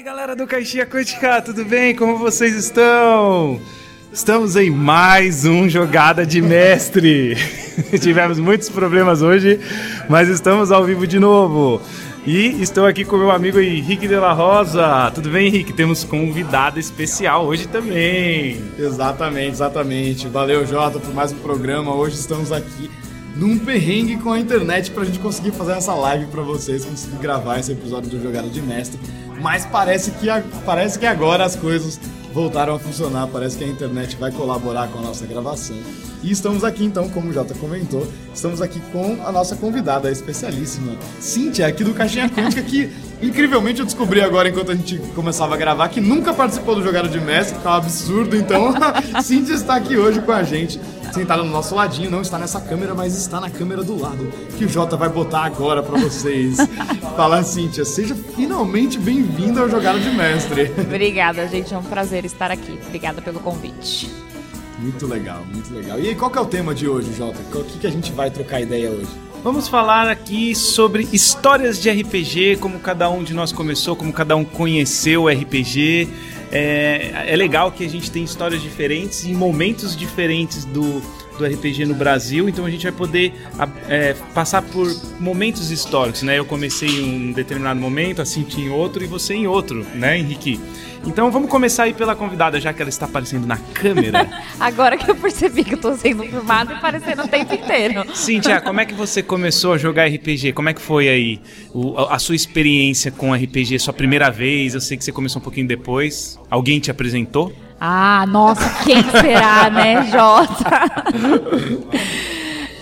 aí, galera do Caixinha Quântica, tudo bem? Como vocês estão? Estamos em mais um Jogada de Mestre. Tivemos muitos problemas hoje, mas estamos ao vivo de novo. E estou aqui com meu amigo Henrique de la Rosa. Tudo bem, Henrique? Temos convidado especial hoje também. Exatamente, exatamente. Valeu, Jota, por mais um programa. Hoje estamos aqui num perrengue com a internet pra gente conseguir fazer essa live pra vocês, conseguir gravar esse episódio do Jogada de Mestre mas parece que, parece que agora as coisas voltaram a funcionar, parece que a internet vai colaborar com a nossa gravação. E estamos aqui então, como o Jota comentou, estamos aqui com a nossa convidada especialíssima, Cíntia, aqui do Caixinha Quântica, que incrivelmente eu descobri agora, enquanto a gente começava a gravar, que nunca participou do Jogada de Mestre, que é um absurdo, então Cíntia está aqui hoje com a gente sentada no nosso ladinho, não está nessa câmera, mas está na câmera do lado, que o Jota vai botar agora para vocês. Fala, Cíntia, seja finalmente bem-vinda ao Jogada de Mestre. Obrigada, gente, é um prazer estar aqui. Obrigada pelo convite. Muito legal, muito legal. E aí, qual que é o tema de hoje, Jota? O que, que a gente vai trocar ideia hoje? Vamos falar aqui sobre histórias de RPG, como cada um de nós começou, como cada um conheceu o RPG. É, é legal que a gente tem histórias diferentes e momentos diferentes do, do RPG no Brasil, então a gente vai poder é, passar por momentos históricos, né? Eu comecei em um determinado momento, assim em outro e você em outro, né, Henrique? Então vamos começar aí pela convidada, já que ela está aparecendo na câmera. Agora que eu percebi que eu estou sendo filmado e aparecendo o tempo inteiro. Cíntia, como é que você começou a jogar RPG? Como é que foi aí o, a sua experiência com RPG? Sua primeira vez? Eu sei que você começou um pouquinho depois. Alguém te apresentou? Ah, nossa, quem será, né, Jota?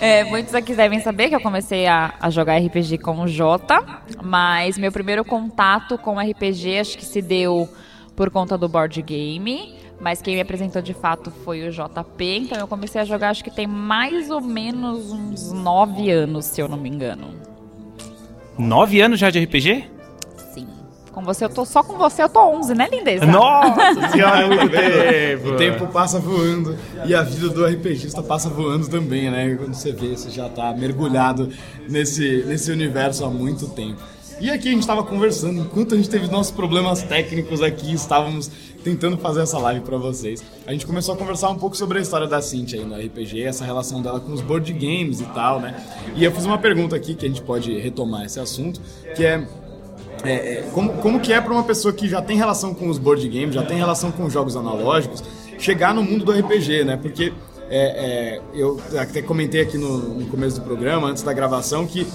É, muitos aqui devem saber que eu comecei a, a, jogar RPG com o Jota, mas meu primeiro contato com RPG acho que se deu por conta do board game, mas quem me apresentou de fato foi o JP, então eu comecei a jogar acho que tem mais ou menos uns nove anos, se eu não me engano. Nove anos já de RPG? Com você, eu tô só com você, eu tô 11, né, lindeza? Nossa senhora, muito tempo. O tempo passa voando e a vida do RPGista passa voando também, né? Quando você vê, você já tá mergulhado nesse, nesse universo há muito tempo. E aqui a gente estava conversando, enquanto a gente teve nossos problemas técnicos aqui, estávamos tentando fazer essa live para vocês. A gente começou a conversar um pouco sobre a história da Cintia aí no RPG, essa relação dela com os board games e tal, né? E eu fiz uma pergunta aqui que a gente pode retomar esse assunto, que é é, é, como, como que é para uma pessoa que já tem relação com os board games, já tem relação com os jogos analógicos, chegar no mundo do RPG, né? Porque é, é, eu até comentei aqui no, no, começo do programa, antes da gravação, que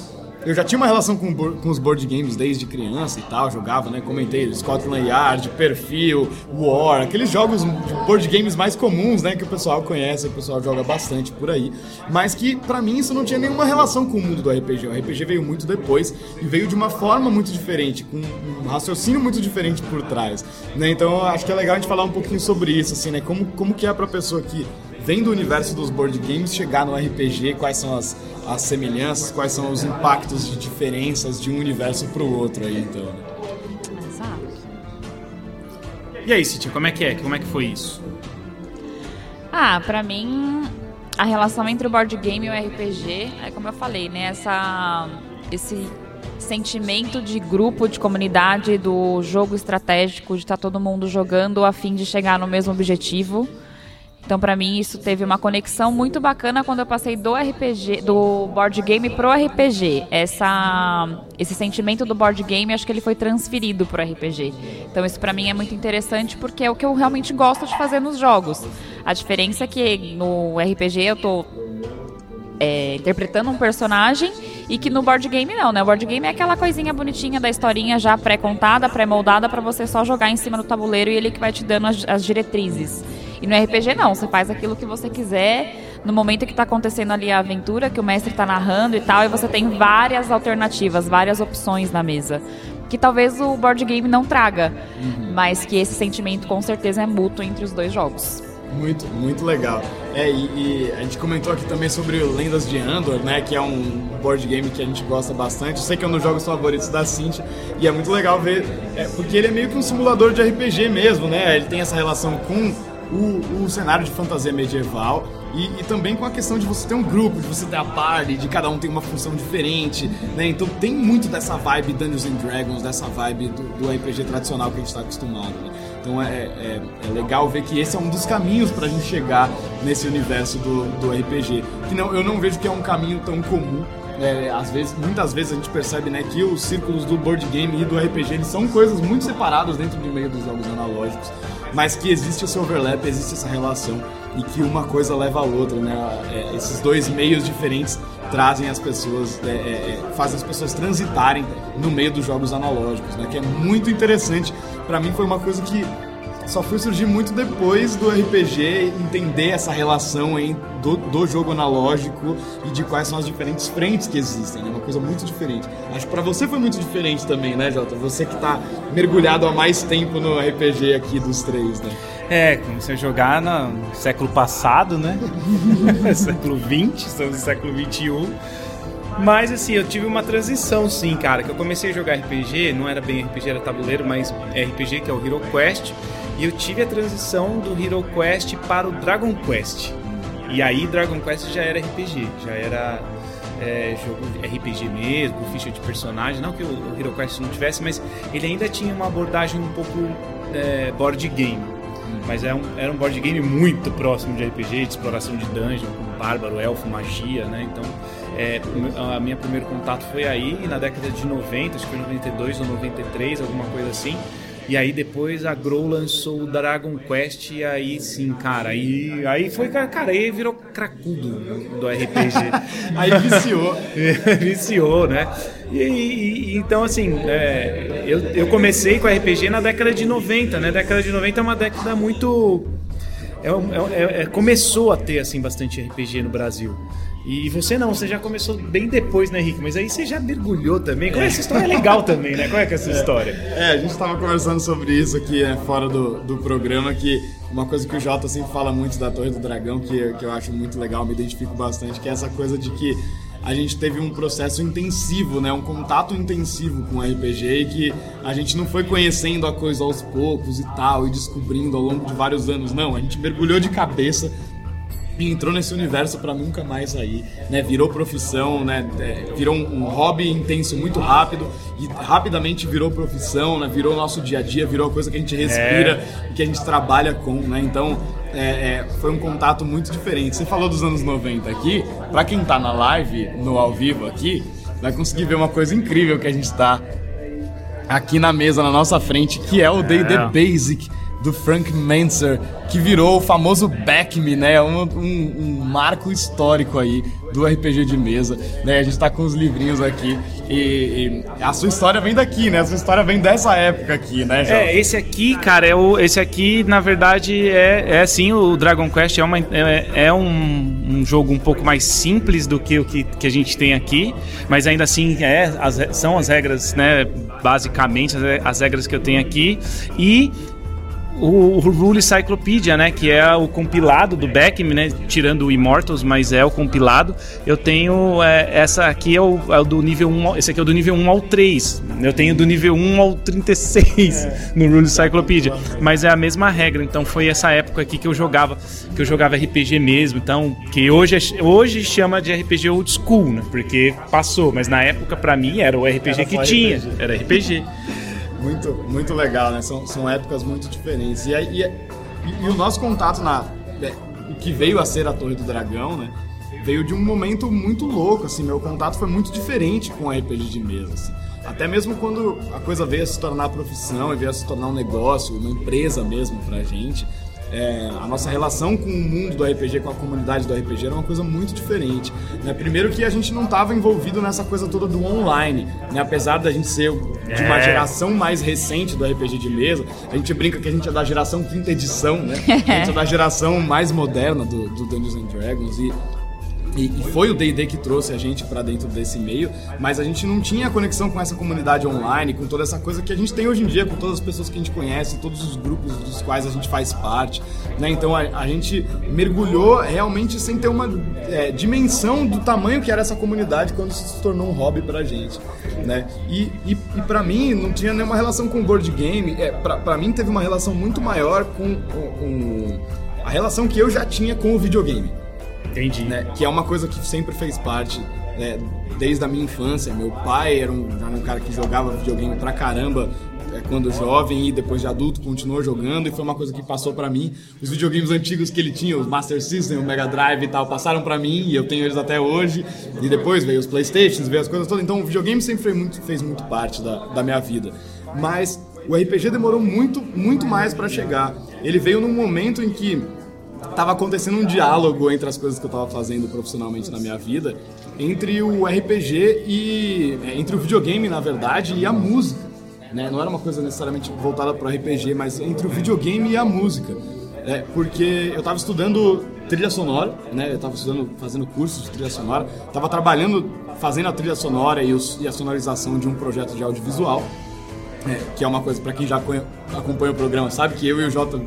eu já tinha uma relação com, com os board games desde criança e tal, jogava, né? Comentei Scotland Yard, Perfil, War, aqueles jogos de board games mais comuns, né? Que o pessoal conhece, o pessoal joga bastante por aí. Mas que para mim isso não tinha nenhuma relação com o mundo do RPG. O RPG veio muito depois e veio de uma forma muito diferente, com um raciocínio muito diferente por trás, né? Então acho que é legal a gente falar um pouquinho sobre isso, assim, né? Como, como que é pra pessoa que vem do universo dos board games chegar no RPG, quais são as, as semelhanças, quais são os impactos de diferenças de um universo para o outro aí, então. Né? E aí, City, como é que é? Como é que foi isso? Ah, para mim a relação entre o board game e o RPG é como eu falei, né? Essa, esse sentimento de grupo, de comunidade, do jogo estratégico, de estar tá todo mundo jogando a fim de chegar no mesmo objetivo. Então, para mim, isso teve uma conexão muito bacana quando eu passei do RPG, do board game pro RPG. Essa, esse sentimento do board game, acho que ele foi transferido pro RPG. Então, isso para mim é muito interessante porque é o que eu realmente gosto de fazer nos jogos. A diferença é que no RPG eu tô é, interpretando um personagem e que no board game não, né? O board game é aquela coisinha bonitinha da historinha já pré-contada, pré-moldada para você só jogar em cima do tabuleiro e ele que vai te dando as, as diretrizes. E no RPG não, você faz aquilo que você quiser, no momento que está acontecendo ali a aventura, que o mestre está narrando e tal, e você tem várias alternativas, várias opções na mesa. Que talvez o board game não traga, uhum. mas que esse sentimento com certeza é mútuo entre os dois jogos. Muito, muito legal. É, e, e, a gente comentou aqui também sobre o Lendas de Andor, né? Que é um board game que a gente gosta bastante. Eu sei que é um dos jogos favoritos da Cintia. E é muito legal ver, é, porque ele é meio que um simulador de RPG mesmo, né? Ele tem essa relação com o, o cenário de fantasia medieval e, e, também com a questão de você ter um grupo, de você ter a party, de cada um tem uma função diferente, né? Então tem muito dessa vibe Dungeons and Dragons, dessa vibe do, do RPG tradicional que a gente está acostumado. Né? Então é, é, é, legal ver que esse é um dos caminhos para a gente chegar nesse universo do, do RPG. Que não, eu não vejo que é um caminho tão comum é, às vezes, muitas vezes a gente percebe né, que os círculos do board game e do RPG eles são coisas muito separadas dentro do meio dos jogos analógicos, mas que existe esse overlap, existe essa relação e que uma coisa leva a outra, né? É, esses dois meios diferentes trazem as pessoas, é, é, é fazem as pessoas transitarem no meio dos jogos analógicos, né? Que é muito interessante. Para mim foi uma coisa que só foi surgir muito depois do RPG entender essa relação hein, do, do jogo analógico e de quais são as diferentes frentes que existem, né? Uma coisa muito diferente. Acho que pra você foi muito diferente também, né, Jota? Você que tá mergulhado há mais tempo no RPG aqui dos três, né? É, comecei a jogar no século passado, né? século XX, estamos no século XXI. Mas assim, eu tive uma transição sim, cara, que eu comecei a jogar RPG, não era bem RPG, era tabuleiro, mas RPG, que é o Hero Quest. E eu tive a transição do Hero Quest para o Dragon Quest. E aí Dragon Quest já era RPG, já era é, jogo RPG mesmo, ficha de personagem. Não que o, o Hero Quest não tivesse, mas ele ainda tinha uma abordagem um pouco é, board game. Mas era é um, era um board game muito próximo de RPG, de exploração de dungeon, com bárbaro, elfo, magia, né? Então, é, a minha primeiro contato foi aí, na década de 90, acho que foi 92 ou 93, alguma coisa assim. E aí depois a Grow lançou o Dragon Quest e aí sim, cara, aí, aí foi, cara, aí virou cracudo do RPG. aí viciou. viciou, né? E, e, então, assim, é, eu, eu comecei com RPG na década de 90, né? década de 90 é uma década muito... É, é, é, começou a ter, assim, bastante RPG no Brasil. E você não, você já começou bem depois, né, Henrique? Mas aí você já mergulhou também. Como é essa história é legal também, né? Qual é que é essa história? É, a gente estava conversando sobre isso aqui é, fora do, do programa, que uma coisa que o Jota sempre fala muito da Torre do Dragão, que, que eu acho muito legal, me identifico bastante, que é essa coisa de que a gente teve um processo intensivo, né? Um contato intensivo com o RPG e que a gente não foi conhecendo a coisa aos poucos e tal, e descobrindo ao longo de vários anos. Não, a gente mergulhou de cabeça e entrou nesse universo para nunca mais sair, né? Virou profissão, né? É, virou um, hobby intenso muito rápido e rapidamente virou profissão, né? Virou nosso dia a dia, virou coisa que a gente respira é. e que a gente trabalha com, né? Então é, é, foi um contato muito diferente. Você falou dos anos 90 aqui, para quem tá na live, no ao vivo aqui, vai conseguir ver uma coisa incrível que a gente tá aqui na mesa na nossa frente, que é o D&D é. Basic do Frank Manser, que virou o famoso Back Me, né? Um, um, um, marco histórico aí do RPG de mesa, né? A gente tá com os livrinhos aqui e, e, a sua história vem daqui, né? A sua história vem dessa época aqui, né? João? É, esse aqui, cara, é o, esse aqui, na verdade, é, é sim, o Dragon Quest é, uma, é, é um, um, jogo um pouco mais simples do que o que, que a gente tem aqui, mas ainda assim é, as, são as regras, né? Basicamente, as, as regras que eu tenho aqui. E o, o Rule Cyclopedia, né, que é o compilado do Beckman, né, tirando o Immortals, mas é o compilado. Eu tenho é, essa aqui é o, é o, do nível 1, esse aqui é o do nível 1 ao 3. Eu tenho do nível 1 ao 36 é. no Rule Cyclopedia, mas é a mesma regra. Então foi essa época aqui que eu jogava, que eu jogava RPG mesmo, então que hoje é, hoje chama de RPG old school, né? Porque passou, mas na época para mim era o RPG era que tinha, RPG. era RPG. Muito, muito legal, né? São, são épocas muito diferentes. E, e, e, e o nosso contato na. É, o que veio a ser a Torre do Dragão, né? Veio de um momento muito louco, assim. Meu contato foi muito diferente com a RPG de mesa, assim. Até mesmo quando a coisa veio a se tornar profissão e veio a se tornar um negócio, uma empresa mesmo pra gente é, a nossa relação com o mundo do RPG, com a comunidade do RPG era uma coisa muito diferente. Né? Primeiro que a gente não estava envolvido nessa coisa toda do online, né? apesar da gente ser de uma é. geração mais recente do RPG de mesa, a gente brinca que a gente é da geração quinta edição, né? A gente é da geração mais moderna do, do Dungeons and Dragons e e, e, foi o D&D que trouxe a gente para dentro desse meio, mas a gente não tinha conexão com essa comunidade online, com toda essa coisa que a gente tem hoje em dia, com todas as pessoas que a gente conhece, todos os grupos dos quais a gente faz parte, né? Então a, a gente mergulhou realmente sem ter uma é, dimensão do tamanho que era essa comunidade quando se tornou um hobby pra gente, né? E, e, e para mim não tinha nenhuma relação com board game, é, pra mim teve uma relação muito maior com, com, com a relação que eu já tinha com o videogame. Entendi. Né? Que é uma coisa que sempre fez parte né, desde a minha infância. Meu pai era um, era um cara que jogava videogame pra caramba é, quando jovem e depois de adulto continuou jogando e foi uma coisa que passou para mim. Os videogames antigos que ele tinha, os Master System, o Mega Drive e tal, passaram para mim e eu tenho eles até hoje. E depois veio os Playstations, veio as coisas todas. Então o videogame sempre muito, fez muito parte da, da minha vida. Mas o RPG demorou muito, muito mais para chegar. Ele veio num momento em que estava acontecendo um diálogo entre as coisas que eu estava fazendo profissionalmente na minha vida, entre o RPG e é, entre o videogame, na verdade, e a música. Né? Não era uma coisa necessariamente voltada para RPG, mas entre o videogame e a música. É, porque eu estava estudando trilha sonora, né? Eu estava estudando, fazendo cursos de trilha sonora, estava trabalhando, fazendo a trilha sonora e, os, e, a sonorização de um projeto de audiovisual, é, que é uma coisa para quem já acompanha o programa sabe que eu e o Jota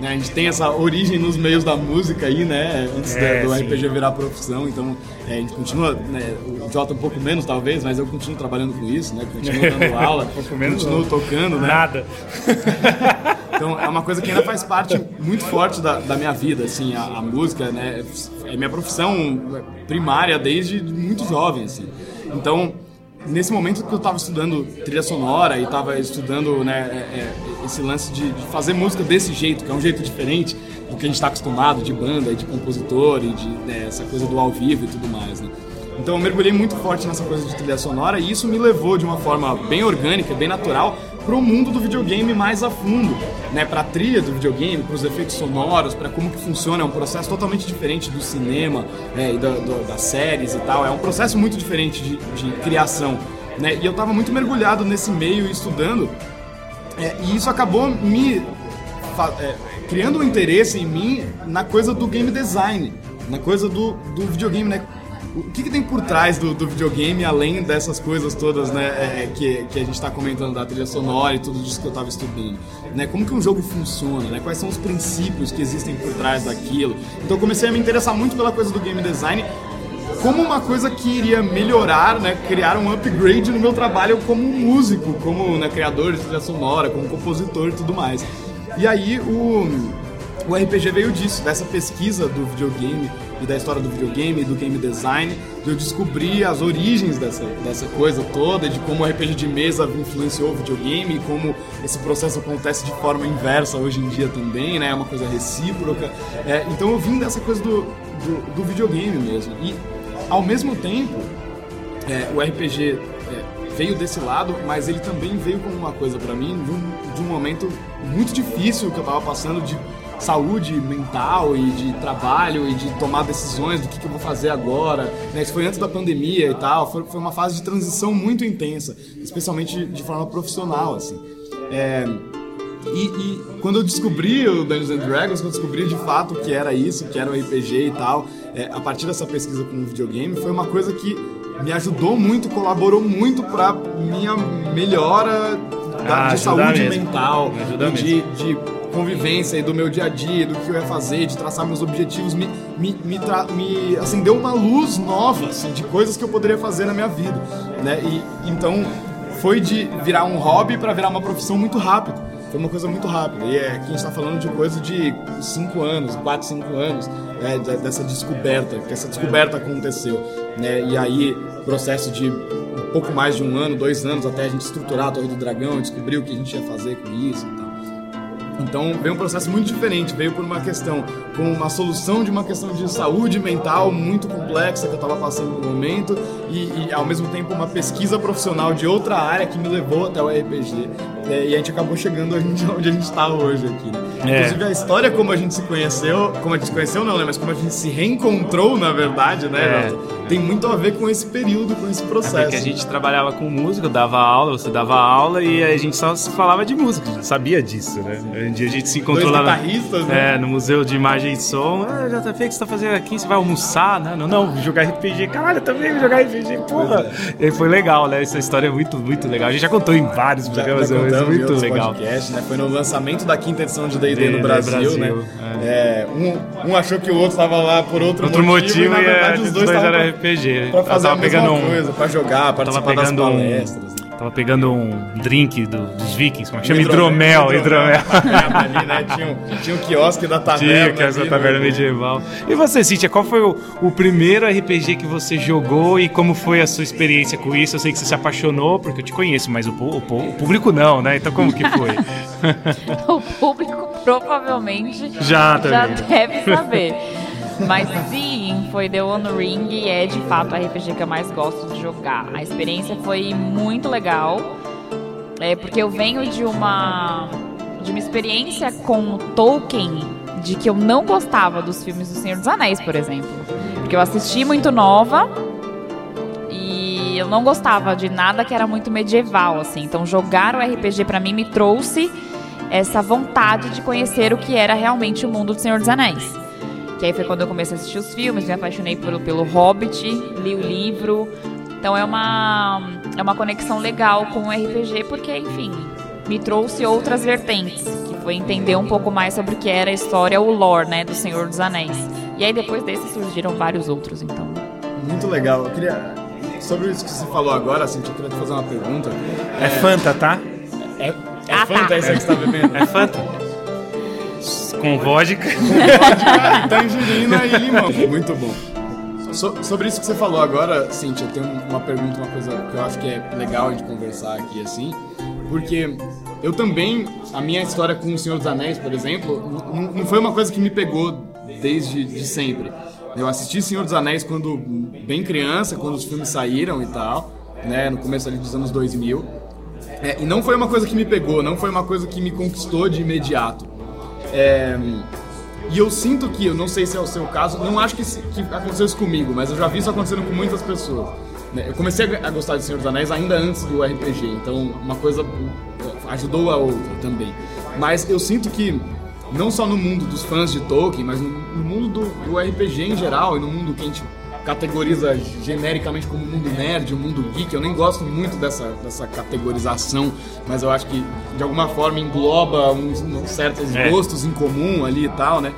né, a gente tem essa origem nos meios da música aí, né? Antes é, do. RPG virar profissão, então é, a gente continua, né, o Jota um pouco menos talvez, mas eu continuo trabalhando com isso, né? Continuo dando aula, um pouco menos, continuo não. tocando, né? Nada. então é uma coisa que ainda faz parte muito forte da, da minha vida, assim, a, a, música, né? É minha profissão primária desde muito jovem, assim. Então nesse momento que eu estava estudando trilha sonora e estava estudando né, é, é, esse lance de, de, fazer música desse jeito, que é um jeito diferente do que a gente está acostumado de banda, de compositor e de né, essa coisa do ao vivo e tudo mais. Né? Então eu mergulhei muito forte nessa coisa de trilha sonora e isso me levou de uma forma bem orgânica, bem natural, para o mundo do videogame mais a fundo, né? Para a trilha do videogame, para os efeitos sonoros, para como que funciona, é um processo totalmente diferente do cinema né? e da, do, das séries e tal. É um processo muito diferente de, de criação, né? E eu estava muito mergulhado nesse meio estudando é, e isso acabou me é, criando um interesse em mim na coisa do game design, na coisa do, do videogame, né? O que, que, tem por trás do, do, videogame, além dessas coisas todas, né, é, é que, que a gente está comentando da trilha sonora e tudo isso que eu estava estudando, né, como que um jogo funciona, né, quais são os princípios que existem por trás daquilo. Então eu comecei a me interessar muito pela coisa do game design como uma coisa que iria melhorar, né, criar um upgrade no meu trabalho como músico, como né, criador de trilha sonora, como compositor e tudo mais. E aí o, o RPG veio disso, dessa pesquisa do videogame e da história do videogame, do game design, de eu descobrir as origens dessa, dessa coisa toda, de como o RPG de mesa influenciou o videogame, e como esse processo acontece de forma inversa hoje em dia também, né? É uma coisa recíproca. É, então eu vim dessa coisa do, do, do, videogame mesmo. E ao mesmo tempo, é, o RPG é, veio desse lado, mas ele também veio como uma coisa para mim de um, de um momento muito difícil que eu tava passando de saúde mental e de trabalho e de tomar decisões do que, que eu vou fazer agora. Né? Isso foi antes da pandemia e tal. Foi, foi uma fase de transição muito intensa, especialmente de forma profissional, assim. É, e, e, quando eu descobri o Dungeons and Dragons, quando eu descobri de fato que era isso, que era um RPG e tal, é, a partir dessa pesquisa com o videogame, foi uma coisa que me ajudou muito, colaborou muito para minha melhora da, ah, de saúde mesmo. mental, de, de convivência e do meu dia a dia, do que eu ia fazer, de traçar meus objetivos, me, me, me, me acendeu uma luz nova assim, de coisas que eu poderia fazer na minha vida. Né? E então foi de virar um hobby para virar uma profissão muito rápido. Foi uma coisa muito rápida. E é, aqui a gente está falando de coisa de 5 anos, 4, 5 anos, né, dessa descoberta, que essa descoberta aconteceu. Né? E aí, processo de um pouco mais de um ano, dois anos, até a gente estruturar a Torre do Dragão, descobrir o que a gente ia fazer com isso e tal. Então veio um processo muito diferente, veio por uma questão, com uma solução de uma questão de saúde mental muito complexa que eu estava passando no momento e, e, ao mesmo tempo uma pesquisa profissional de outra área que me levou até o RPG. É, e a gente acabou chegando onde a gente está hoje aqui. Né? É. Inclusive a história como a gente se conheceu, como a gente se conheceu não, né? Mas como a gente se reencontrou, na verdade, né, é. Tem muito a ver com esse período, com esse processo. É porque a gente trabalhava com música, dava aula, você dava aula e a gente só falava de música, a gente sabia disso, né? Um dia a gente se encontrou Dois lá no, né? é, no Museu de Imagem e Som. Ah, JP, o que você tá fazendo aqui? Você vai almoçar? Né? Não, não, jogar RPG. Caralho, eu também vou jogar RPG, porra. É. E foi legal, né? Essa história é muito, muito legal. A gente já contou em vários programas, mas é muito legal. Podcast, né? Foi no lançamento da quinta edição de No Brasil, Brasil né? É. É, um, um, achou que o outro estava lá por outro, outro motivo, motivo e na verdade os dois, dois eram RPG. Pra fazer a mesma coisa, pra jogar, participar das palestras. Né? Tava pegando um drink do, dos vikings, como é chama? Hidromel, hidromel. hidromel. ali, né? Tinha, um, tinha um quiosque da taverna. Tinha, que quiosque da taverna medieval. E você, Cíntia, qual foi o, o, primeiro RPG que você jogou e como foi a sua experiência com isso? Eu sei que você se apaixonou, porque eu te conheço, mas o, o, o público não, né? Então como que foi? o público provavelmente já, já deve saber. Mas sim, foi The One Ring e é de fato o RPG que eu mais gosto de jogar. A experiência foi muito legal, é, porque eu venho de uma, de uma experiência com Tolkien de que eu não gostava dos filmes do Senhor dos Anéis, por exemplo. Porque eu assisti muito nova e eu não gostava de nada que era muito medieval, assim. Então jogar o RPG para mim me trouxe essa vontade de conhecer o que era realmente o mundo do Senhor dos Anéis. Que aí foi quando eu comecei a assistir os filmes, me apaixonei pelo, pelo Hobbit, li o livro. Então é uma, é uma conexão legal com o RPG, porque, enfim, me trouxe outras vertentes, que foi entender um pouco mais sobre o que era a história, o lore, né, do Senhor dos Anéis. E aí depois desse surgiram vários outros, então. Muito legal. Eu queria. Sobre isso que você falou agora, assim, eu queria te fazer uma pergunta. É, é Fanta, tá? É, é ah, Fanta tá. isso que você tá bebendo? É Fanta? Com vodka. Vodka tangerina e limão. Muito bom. So, sobre isso que você falou agora, Cintia, eu tenho uma pergunta, uma coisa que eu acho que é legal a gente conversar aqui, assim, porque eu também, a minha história com O Senhor dos Anéis, por exemplo, não foi uma coisa que me pegou desde de sempre. Eu assisti Senhor dos Anéis quando bem criança, quando os filmes saíram e tal, né, no começo ali dos anos 2000. É, e não foi uma coisa que me pegou, não foi uma coisa que me conquistou de imediato. É, e eu sinto que, eu não sei se é o seu caso, não acho que, que aconteceu isso comigo, mas eu já vi isso acontecendo com muitas pessoas. Né? Eu comecei a gostar de Senhor dos Anéis ainda antes do RPG, então uma coisa ajudou a outra também. Mas eu sinto que, não só no mundo dos fãs de Tolkien, mas no, no mundo do, do, RPG em geral e no mundo que a gente categoriza genericamente como mundo nerd, o mundo geek. Eu nem gosto muito dessa, dessa categorização, mas eu acho que de alguma forma engloba uns, uns certos é. gostos em comum ali e tal, né?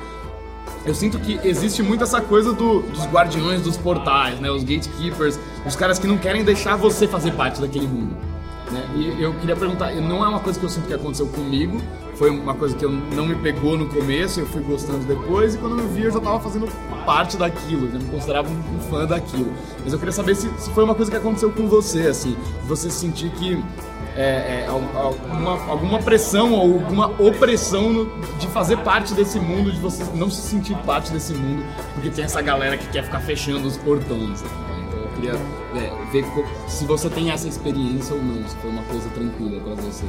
Eu sinto que existe muito essa coisa do, dos guardiões dos portais, né? Os gatekeepers, os caras que não querem deixar você fazer parte daquele mundo. Né? E eu queria perguntar, não é uma coisa que eu sinto que aconteceu comigo, foi uma coisa que eu não me pegou no começo, eu fui gostando depois, e quando eu vi eu já estava fazendo parte daquilo, já me considerava um, fã daquilo. Mas eu queria saber se, se, foi uma coisa que aconteceu com você, assim, você sentir que é, é, alguma, alguma pressão ou alguma opressão no, de fazer parte desse mundo, de você não se sentir parte desse mundo, porque tem essa galera que quer ficar fechando os portões. Né? Então eu queria é, ver se você tem essa experiência ou não, se foi uma coisa tranquila para você.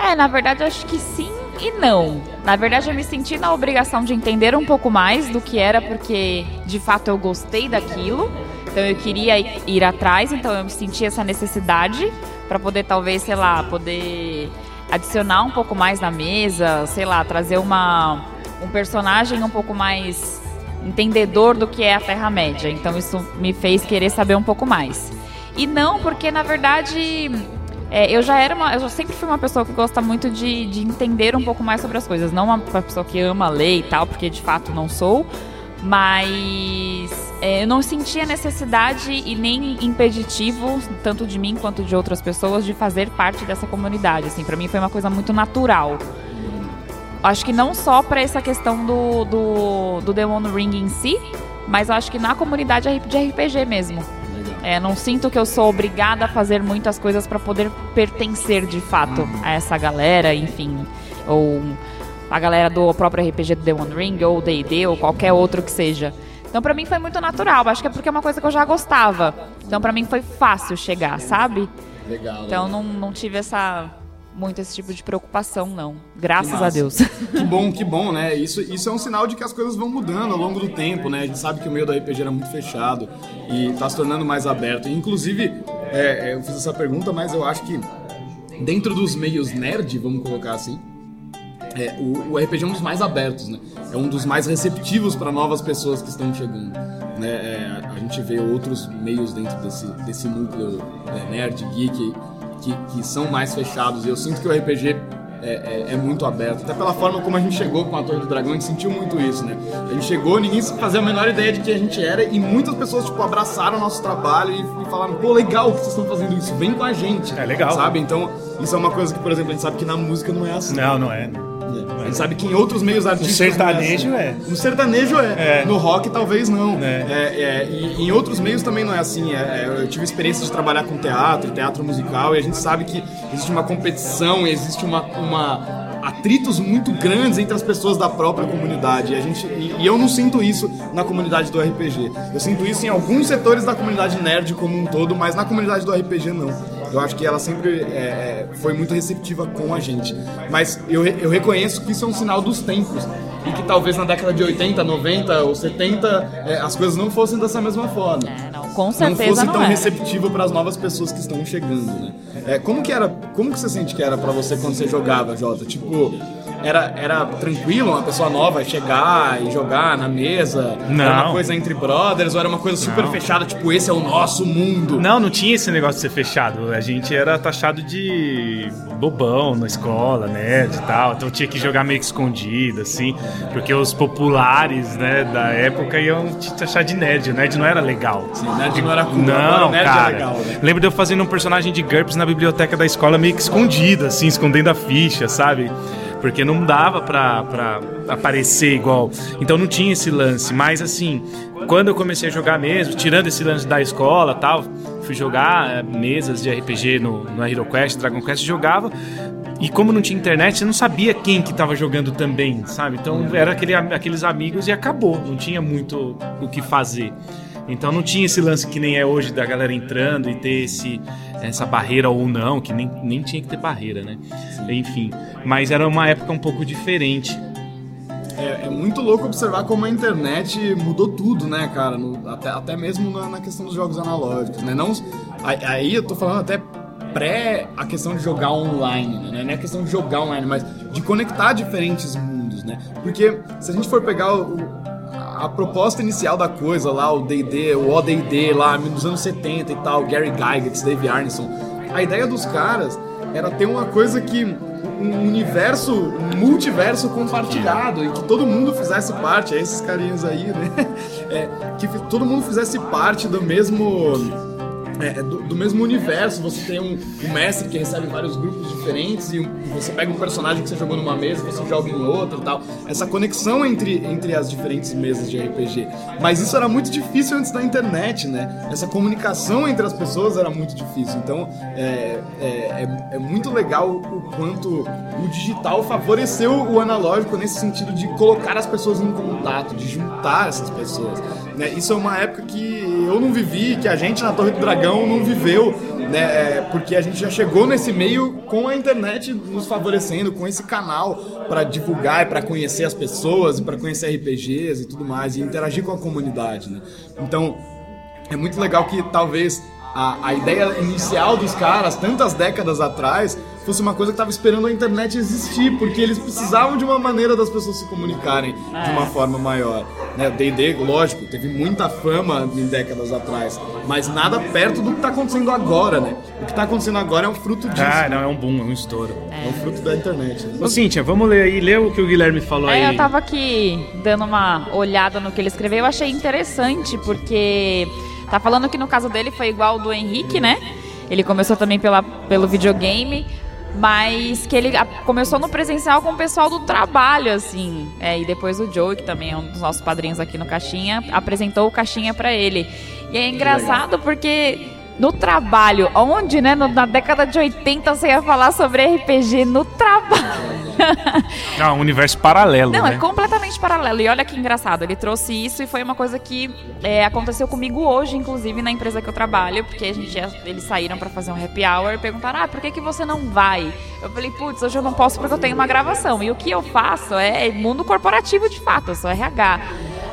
É, na verdade, acho que sim e não. Na verdade, eu me senti na obrigação de entender um pouco mais do que era, porque de fato eu gostei daquilo. Então eu queria ir atrás, então eu me senti essa necessidade para poder talvez, sei lá, poder adicionar um pouco mais na mesa, sei lá, trazer uma um personagem um pouco mais entendedor do que é a Terra Média. Então isso me fez querer saber um pouco mais. E não porque na verdade é, eu já era uma. Eu sempre fui uma pessoa que gosta muito de, de entender um pouco mais sobre as coisas. Não uma pessoa que ama ler e tal, porque de fato não sou. Mas é, eu não sentia necessidade e nem impeditivo, tanto de mim quanto de outras pessoas, de fazer parte dessa comunidade. Assim, para mim foi uma coisa muito natural. Acho que não só para essa questão do, do, do Demon Ring em si, mas acho que na comunidade de RPG mesmo. É, não sinto que eu sou obrigada a fazer muitas coisas para poder pertencer de fato uhum. a essa galera, enfim, ou a galera do próprio RPG do The One Ring, ou D&D, ou qualquer outro que seja. Então para mim foi muito natural, acho que é porque é uma coisa que eu já gostava. Então para mim foi fácil chegar, sabe? Legal. Então não, não tive essa muito esse tipo de preocupação, não. Graças a Deus. Que bom, que bom, né? Isso, isso é um sinal de que as coisas vão mudando ao longo do tempo, né? A gente sabe que o meio do RPG era muito fechado e tá se tornando mais aberto. Inclusive, é, é, eu fiz essa pergunta, mas eu acho que dentro dos meios nerd, vamos colocar assim, é, o, o, RPG é um dos mais abertos, né? É um dos mais receptivos para novas pessoas que estão chegando. Né? É, a gente vê outros meios dentro desse, desse núcleo é, nerd, geek, que, que são mais fechados. E eu sinto que o RPG é, é, é, muito aberto. Até pela forma como a gente chegou com a Torre do Dragão, a gente sentiu muito isso, né? A gente chegou, ninguém fazia a menor ideia de quem a gente era e muitas pessoas, tipo, abraçaram o nosso trabalho e, e falaram, pô, legal que vocês estão fazendo isso, vem com a gente. É legal. Sabe? Então, isso é uma coisa que, por exemplo, a gente sabe que na música não é assim. Não, não é. A gente sabe que em outros meios artísticos. No sertanejo é. No sertanejo é. é. No rock talvez não. É. é. É, e em outros meios também não é assim. É, eu tive experiência de trabalhar com teatro, teatro musical, e a gente sabe que existe uma competição, existe uma, uma atritos muito grandes entre as pessoas da própria comunidade. E, a gente, e, eu não sinto isso na comunidade do RPG. Eu sinto isso em alguns setores da comunidade nerd como um todo, mas na comunidade do RPG não. Eu acho que ela sempre é, é foi muito receptiva com a gente. Mas eu, eu reconheço que isso é um sinal dos tempos. E que talvez na década de 80, 90 ou 70 é, as coisas não fossem dessa mesma forma. É, não, com certeza não fosse não tão é. receptivo para as novas pessoas que estão chegando, né? É, como que era, como que você sente que era para você quando você jogava, Jota? Tipo, era, era tranquilo uma pessoa nova chegar e jogar na mesa? Não. Era uma coisa entre brothers ou era uma coisa super não. fechada, tipo, esse é o nosso mundo? Não, não tinha esse negócio de ser fechado. A gente era taxado de bobão na escola, nerd e tal. Então tinha que jogar meio que escondido, assim, porque os populares, né, da época iam te taxar de nerd. O nerd não era legal. Sim, nerd não era cool. Não, nerd cara. legal, né? Lembro de eu fazendo um personagem de GURPS na biblioteca da escola meio que escondido, assim, escondendo a ficha, sabe? Porque não dava pra, aparecer igual. Então não tinha esse lance. Mas assim, quando eu comecei a jogar mesmo, tirando esse lance da escola tal, fui jogar é, mesas de RPG no, no Hero Quest, Dragon Quest, jogava. E como não tinha internet, você não sabia quem que tava jogando também, sabe? Então era aquele, aqueles amigos e acabou. Não tinha muito o que fazer. Então não tinha esse lance que nem é hoje da galera entrando e ter esse, essa barreira ou não, que nem, nem tinha que ter barreira, né? Sim. Enfim, mas era uma época um pouco diferente. É, é, muito louco observar como a internet mudou tudo, né, cara? No, até, até mesmo na, na, questão dos jogos analógicos, né? Não, aí eu tô falando até pré a questão de jogar online, né? Não é a questão de jogar online, mas de conectar diferentes mundos, né? Porque se a gente for pegar o, a proposta inicial da coisa lá, o D&D, o OD&D lá, nos anos 70 e tal, Gary Gygax, Dave Arneson, a ideia dos caras era ter uma coisa que um universo, um multiverso compartilhado e que todo mundo fizesse parte, é esses carinhos aí, né? É, que todo mundo fizesse parte do mesmo é, do, do, mesmo universo. Você tem um, um, mestre que recebe vários grupos diferentes e você pega um personagem que você jogou numa mesa, você joga em outra e tal. Essa conexão entre, entre as diferentes mesas de RPG. Mas isso era muito difícil antes da internet, né? Essa comunicação entre as pessoas era muito difícil. Então é, é, é, é muito legal o quanto o digital favoreceu o analógico nesse sentido de colocar as pessoas em contato, de juntar essas pessoas. Né? Isso é uma época que eu não vivi, que a gente na Torre do Dragão não viveu, né? É, porque a gente já chegou nesse meio com a internet nos favorecendo, com esse canal para divulgar e para conhecer as pessoas, e para conhecer RPGs e tudo mais, e interagir com a comunidade, né? Então, é muito legal que talvez a, a ideia inicial dos caras, tantas décadas atrás, fosse uma coisa que estava esperando a internet existir, porque eles precisavam de uma maneira das pessoas se comunicarem é. de uma forma maior. Né? O D&D, lógico, teve muita fama em décadas atrás, mas nada perto do que está acontecendo agora, né? O que está acontecendo agora é um fruto disso. Ah, não, é um boom, é um estouro. É, é um fruto da internet. Né? Ô, Cíntia, vamos ler aí, lê o que o Guilherme falou é, aí. Eu tava aqui dando uma olhada no que ele escreveu, eu achei interessante, porque tá falando que no caso dele foi igual ao do Henrique, né? Ele começou também pela, pelo videogame, mas que ele começou no presencial com o pessoal do trabalho, assim. É, e depois o Joe, que também é um dos nossos padrinhos aqui no Caixinha, apresentou o Caixinha para ele. E é engraçado porque no trabalho, onde, né, na década de 80 você ia falar sobre RPG no trabalho. Não, um universo paralelo. Não, né? é completamente paralelo. E olha que engraçado, ele trouxe isso e foi uma coisa que é, aconteceu comigo hoje, inclusive, na empresa que eu trabalho, porque a gente, eles saíram para fazer um happy hour e perguntaram: ah, por que, que você não vai? Eu falei, putz, hoje eu não posso porque eu tenho uma gravação. E o que eu faço é mundo corporativo de fato, eu sou RH.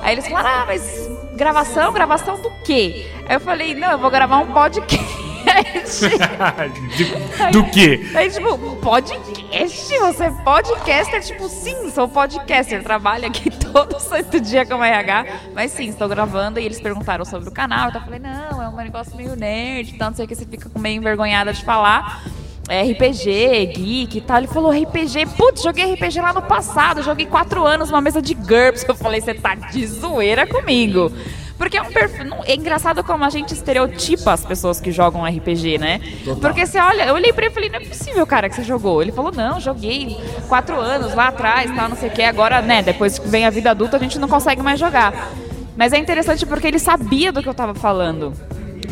Aí eles falaram, ah, mas gravação? Gravação do quê? Aí eu falei, não, eu vou gravar um podcast. De, do quê? Aí, tipo, podcast? Você é podcaster? Tipo, sim, sou podcaster. Trabalho aqui todo santo dia como RH. Mas sim, estou gravando. E eles perguntaram sobre o canal. Então eu falei, não, é um negócio meio nerd. Tanto sei que você fica meio envergonhada de falar. é, RPG, geek e tal. Ele falou RPG, putz, joguei RPG lá no passado, joguei quatro anos numa mesa de GURPS. Eu falei, você tá de zoeira comigo. Porque é um perfil. É engraçado como a gente estereotipa as pessoas que jogam RPG, né? Total. Porque você olha, eu olhei pra ele e falei, não é possível, cara, que você jogou. Ele falou, não, joguei quatro anos lá atrás, tal, não sei o que. Agora, né, depois que vem a vida adulta, a gente não consegue mais jogar. Mas é interessante porque ele sabia do que eu tava falando.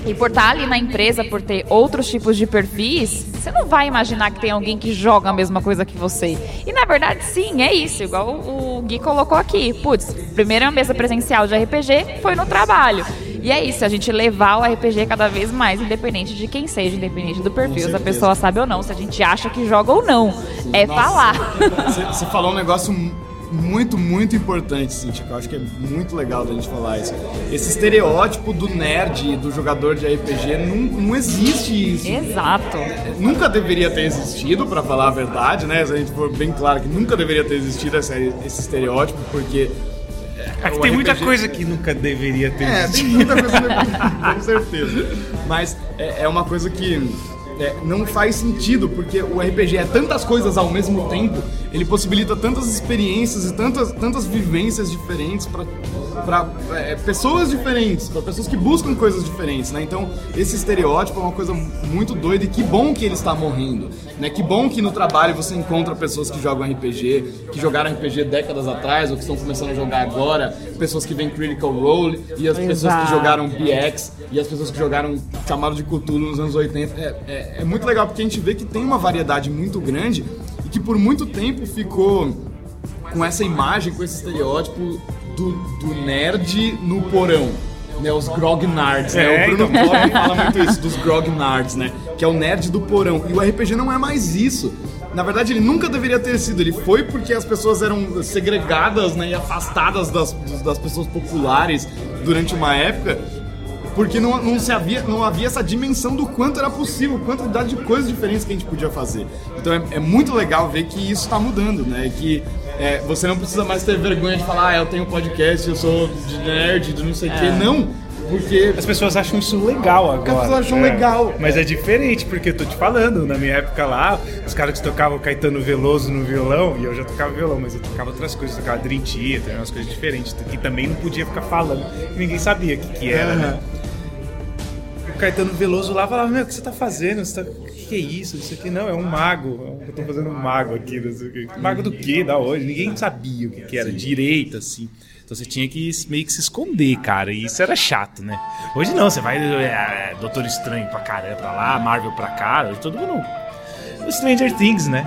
E por estar ali na empresa, por ter outros tipos de perfis, você não vai imaginar que tem alguém que joga a mesma coisa que você. E na verdade, sim, é isso. Igual o Gui colocou aqui. Putz, primeira mesa presencial de RPG foi no trabalho. E é isso, a gente levar o RPG cada vez mais, independente de quem seja, independente do perfil, se a pessoa sabe ou não, se a gente acha que joga ou não. Sim, é nossa. falar. Você falou um negócio muito, muito importante, Cintia, que eu acho que é muito legal da gente falar isso. Esse estereótipo do nerd, do jogador de RPG, não, não existe isso. Exato. Nunca deveria ter existido, para falar a verdade, né? Se a gente for bem claro que nunca deveria ter existido esse, esse estereótipo, porque é, tem RPG... muita coisa que nunca deveria ter. É, tem muita coisa com certeza. Mas é, é uma coisa que é, não faz sentido, porque o RPG é tantas coisas ao mesmo tempo, ele possibilita tantas experiências e tantas, tantas vivências diferentes para é, pessoas diferentes, para pessoas que buscam coisas diferentes, né? Então, esse estereótipo é uma coisa muito doida e que bom que ele está morrendo, né? Que bom que no trabalho você encontra pessoas que jogam RPG, que jogaram RPG décadas atrás ou que estão começando a jogar agora, pessoas que vêm Critical Role e as Exato. pessoas que jogaram BX e as pessoas que jogaram chamado de Cthulhu nos anos 80. É, é, é, muito legal porque a gente vê que tem uma variedade muito grande e que por muito tempo ficou com essa imagem, com esse estereótipo do, do nerd no porão. Né, os grognards, né? É, o Bruno então. fala muito isso, dos grognards, né? Que é o nerd do porão. E o RPG não é mais isso. Na verdade, ele nunca deveria ter sido. Ele foi porque as pessoas eram segregadas né, e afastadas das, das pessoas populares durante uma época porque não, não, se havia, não havia essa dimensão do quanto era possível, quantidade de coisas diferentes que a gente podia fazer. Então é, é muito legal ver que isso está mudando, né? Que é, você não precisa mais ter vergonha de falar, ah, eu tenho podcast, eu sou de nerd, de não sei o é. quê. Não! Porque. As pessoas acham isso legal agora. As pessoas acham é. legal. Mas é. diferente, porque eu tô te falando, na minha época lá, os caras que tocavam Caetano Veloso no violão, e eu já tocava violão, mas eu tocava outras coisas, tocava Dream Theater, umas coisas diferentes, que também não podia ficar falando. Ninguém sabia o que, que era, uhum. né? Caetano Veloso lá falava, meu, o que você tá fazendo? Você tá... O que, é isso? Isso aqui não, é um mago. Eu tô fazendo um mago aqui. Mago do quê? Da hoje? Ninguém sabia o que, era direito, assim. Então você tinha que meio que se esconder, cara. E isso era chato, né? Hoje não, você vai é, é, Doutor Estranho pra caramba pra lá, Marvel pra cá, hoje todo mundo. O Stranger Things, né?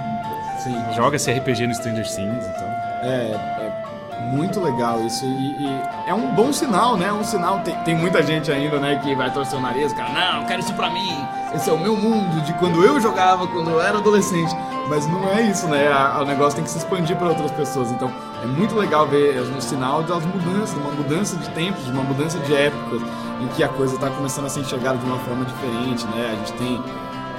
Sim. Joga esse RPG no Stranger Things, então. É, muito legal isso. E, e, é um bom sinal, né? Um sinal. Tem, tem muita gente ainda, né, que vai torcer o nariz, cara, não, eu quero isso pra mim. Esse é o meu mundo de quando eu jogava, quando eu era adolescente. Mas não é isso, né? o negócio tem que se expandir para outras pessoas. Então é muito legal ver um sinal das mudanças, uma mudança de tempos, uma mudança de épocas, em que a coisa está começando a ser enxergada de uma forma diferente, né? A gente tem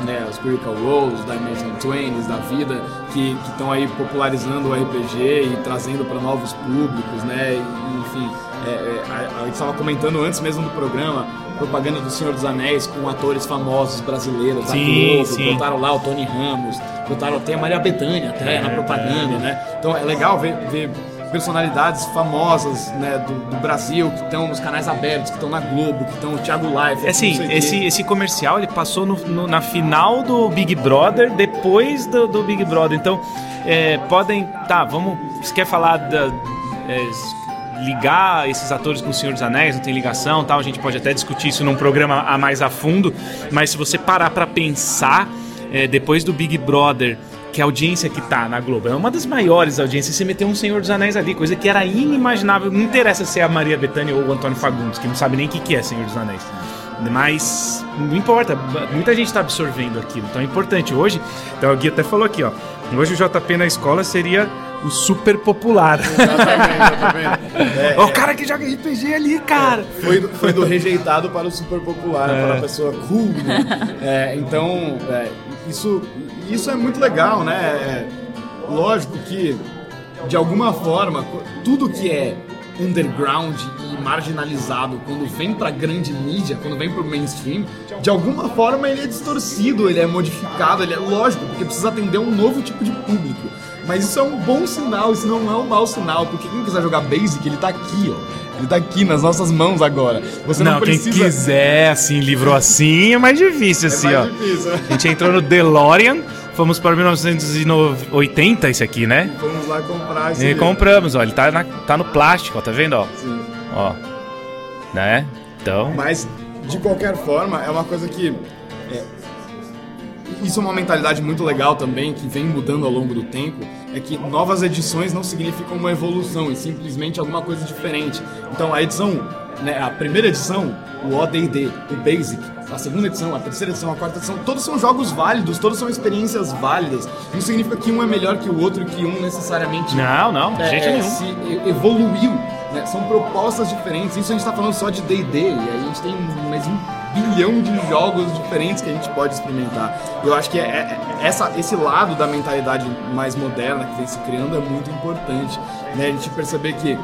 né, os Spiritual Rolls, Dimension Twains da vida, que estão aí popularizando o RPG e trazendo para novos públicos, né? E, enfim, é, é, a, a, gente estava comentando antes mesmo do programa, propaganda do Senhor dos Anéis com atores famosos brasileiros sim, da Globo, sim. botaram lá o Tony Ramos, botaram até a Maria Bethânia até é, na propaganda, é. né? Então é legal ver, ver personalidades famosas né, do, do Brasil que estão nos canais abertos, que estão na Globo, que estão no Thiago Live. É assim, esse, esse comercial ele passou no, no, na final do Big Brother, depois do, do Big Brother. Então, é, podem. Tá, vamos. Você quer falar da. É, ligar esses atores com o Senhor dos Anéis, não tem ligação tal, a gente pode até discutir isso num programa a mais a fundo, mas se você parar para pensar, é, depois do Big Brother que a audiência que tá na Globo é uma das maiores audiências. Você meteu um Senhor dos Anéis ali, coisa que era inimaginável. Não interessa se é a Maria Bethânia ou o Antônio Fagundes, que não sabe nem o que, que é Senhor dos Anéis. Mas não importa, muita gente está absorvendo aquilo, então é importante. Hoje, então o Gui até falou aqui, ó. Hoje o JP na escola seria o super popular. Exatamente, É, o cara que joga RPG ali, cara. É, foi, do, foi do rejeitado para o super popular, é. para a pessoa cool. Né? É, então, é, isso, isso é muito legal, né? É, lógico que, de alguma forma, tudo que é underground e marginalizado, quando vem pra grande mídia, quando vem pro mainstream, de alguma forma ele é distorcido, ele é modificado, ele é lógico, porque precisa atender um novo tipo de público. Mas isso é um bom sinal, isso não é um mau sinal, porque quem quiser jogar Basic, ele tá aqui, ó. Ele tá aqui nas nossas mãos agora. Você não, Não, precisa. quem quiser, assim, livro assim, é mais difícil, assim, mais ó. difícil? A gente entrou no DeLorean, fomos para 1980, esse aqui, né? Vamos lá comprar esse E livro. compramos, ó. Ele tá, na- tá no plástico, ó, tá vendo, ó? Sim. Ó. Né? Então. Mas, de qualquer forma, é uma coisa que. é, isso é uma mentalidade muito legal também, que vem mudando ao longo do tempo, é que novas edições não significam uma evolução, e simplesmente alguma coisa diferente. Então, a edição, né, a primeira edição, o ODD, o Basic, a segunda edição, a terceira edição, a quarta edição, todos são jogos válidos, todos são experiências válidas. Não significa que um é melhor que o outro e que um necessariamente Não, não, de é, é, se evoluiu. né? São propostas diferentes. Isso a gente está falando só de D&D e a gente tem mais um bilhão de jogos diferentes que a gente pode experimentar. Eu acho que é, é- essa, esse lado da mentalidade mais moderna que vem se criando é muito importante. Né? A gente perceber que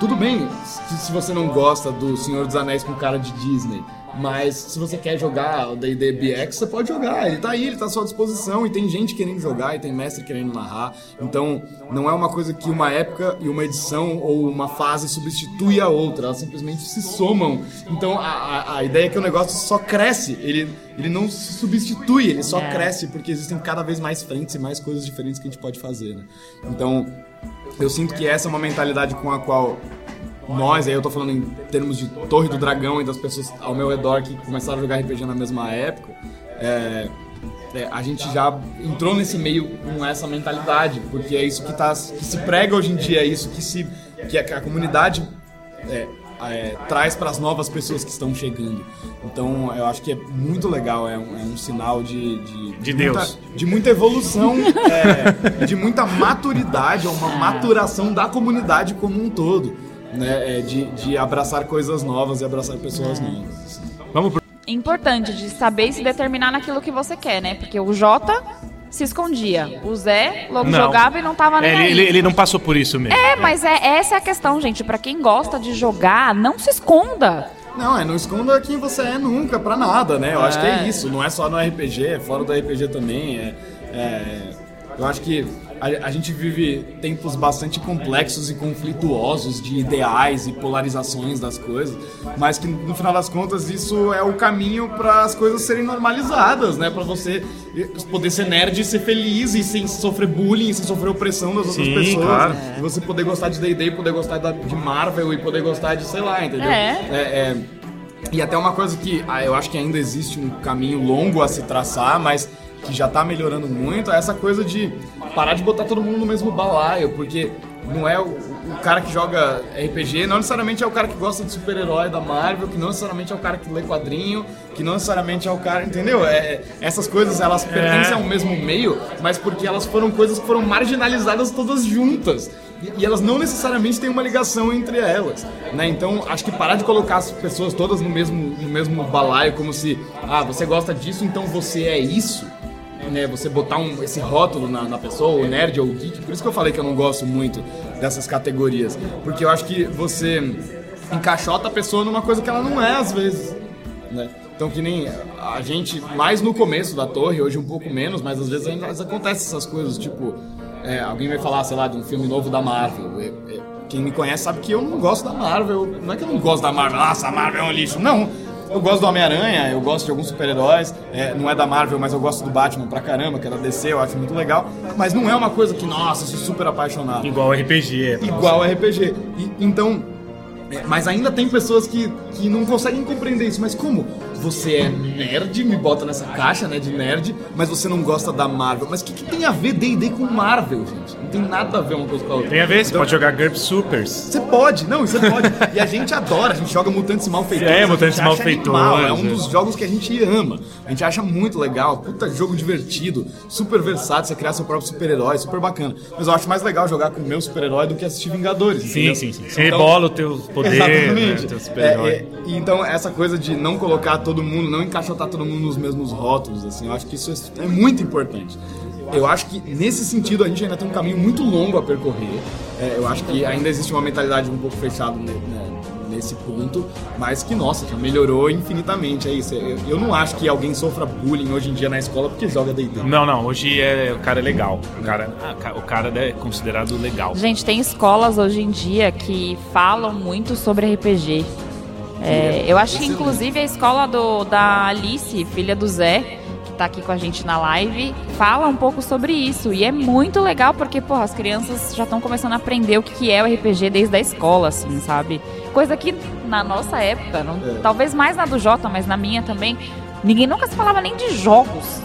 tudo bem se, se você não gosta do Senhor dos Anéis com cara de Disney, mas se você quer jogar o D&D BX, você pode jogar. Ele tá aí, ele tá à sua disposição e tem gente querendo jogar e tem mestre querendo narrar. Então, não é uma coisa que uma época e uma edição ou uma fase substitui a outra, elas simplesmente se somam. Então, a, a, a ideia é que o negócio só cresce, ele, ele não se substitui, ele só É. cresce porque existem cada vez mais frentes e mais coisas diferentes que a gente pode fazer, né? Então, eu sinto que essa é uma mentalidade com a qual nós, aí eu tô falando em termos de Torre do Dragão e das pessoas ao meu redor que começaram a jogar RPG na mesma época, é, é, a gente já entrou nesse meio com essa mentalidade, porque é isso que, tá, que se prega hoje em dia, é isso que, se, que a, a comunidade é, é, traz para as novas pessoas que estão chegando. Então eu acho que é muito legal, é um, é um sinal de, de, De muita, Deus. de muita evolução, é, de muita maturidade, é uma maturação da comunidade como um todo. Né, é, de, de abraçar coisas novas e abraçar pessoas novas. assim. Vamos pro. Importante de saber se determinar naquilo que você quer, né? Porque o Jota se escondia. O Zé logo Não. jogava e não tava nem É, aí. ele, ele, ele não passou por isso mesmo. É, mas é, essa é a questão, gente. Pra quem gosta de jogar, não se esconda. Não, é, não esconda quem você é nunca, pra nada, né? Eu acho que é É. isso, não é só no RPG, é fora do RPG também. É, é- eu acho que a, a gente vive tempos bastante complexos e conflituosos de ideais e polarizações das coisas, mas que no final das contas isso é o caminho para as coisas serem normalizadas, né? Pra você poder ser nerd e ser feliz e sem sofrer bullying, sem sofrer opressão das outras Sim, pessoas. claro. E você poder gostar de D&D, poder gostar de Marvel e poder gostar de, sei lá, entendeu? É. é, é, e até uma coisa que ah, eu acho que ainda existe um caminho longo a se traçar, mas que já tá melhorando muito, é essa coisa de parar de botar todo mundo no mesmo balaio, porque não é o, o cara que joga RPG, não necessariamente é o cara que gosta de super-herói da Marvel, que não necessariamente é o cara que lê quadrinho, que não necessariamente é o cara, entendeu? É, essas coisas elas pertencem ao mesmo meio, mas porque elas foram coisas que foram marginalizadas todas juntas. E- E elas não necessariamente têm uma ligação entre elas, né? Então, acho que parar de colocar as pessoas todas no mesmo, no mesmo balaio, como se, ah, você gosta disso, então você é isso, né? Você botar um, esse rótulo na, na pessoa, o nerd ou o geek. Por isso que eu falei que eu não gosto muito dessas categorias, porque eu acho que você encaixota a pessoa numa coisa que ela não é às vezes, né? Então que nem a gente, mais no começo da torre, hoje um pouco menos, mas às vezes ainda acontecem essas coisas, tipo, é, alguém vai falar, sei lá, de um filme novo da Marvel. É, é, quem me conhece sabe que eu não gosto da Marvel. Não é que eu não gosto da Marvel, nossa, a Marvel é um lixo. Não. Eu gosto do Homem-Aranha, eu gosto de alguns super-heróis. é, não é da Marvel, mas eu gosto do Batman pra caramba, que é da DC, eu acho muito legal. Mas não é uma coisa que, nossa, eu sou super apaixonado Igual RPG. igual RPG. E, então, é, mas ainda tem pessoas que, que não conseguem compreender isso. Mas como? Você é nerd, me bota nessa caixa, né, de nerd, mas você não gosta da Marvel. Mas o que, que tem a ver D&D com Marvel, gente? Não tem nada a ver uma coisa com a outra. Tem a ver, você Então, pode jogar GURP Supers. Você pode, não, você pode. E a gente adora, a gente joga Mutantes e Malfeitores. É, Mutantes e Malfeitores, É um é. dos jogos que a gente ama. A gente acha muito legal, puta jogo divertido, super versátil, você criar seu próprio super-herói, super bacana. Mas eu acho mais legal jogar com o meu super-herói do que assistir Vingadores. Sim, entendeu? sim, sim. Você Então- rebola o teu poder, né, Exatamente. teu super-herói. É, é, então, essa coisa de não colocar todo mundo, não encaixotar todo mundo nos mesmos rótulos, assim, eu acho que isso é, é muito importante. eu acho que nesse sentido a gente ainda tem um caminho muito longo a percorrer. É, eu acho que ainda existe uma mentalidade um pouco fechada né, nesse ponto, mas que, nossa, já melhorou infinitamente. É isso. Eu, eu não acho que alguém sofra bullying hoje em dia na escola porque joga D&D. Não, não. Hoje é, o cara é legal. O cara, ah, o cara é considerado legal. Gente, tem escolas hoje em dia que falam muito sobre RPG. É, eu acho que inclusive a escola do, da Alice, filha do Zé, que tá aqui com a gente na live, fala um pouco sobre isso. E é muito legal porque, porra, as crianças já estão começando a aprender o que é o RPG desde a escola, assim, sabe? Coisa que na nossa época, não, é. talvez mais na do Jota, mas na minha também, ninguém nunca se falava nem de jogos.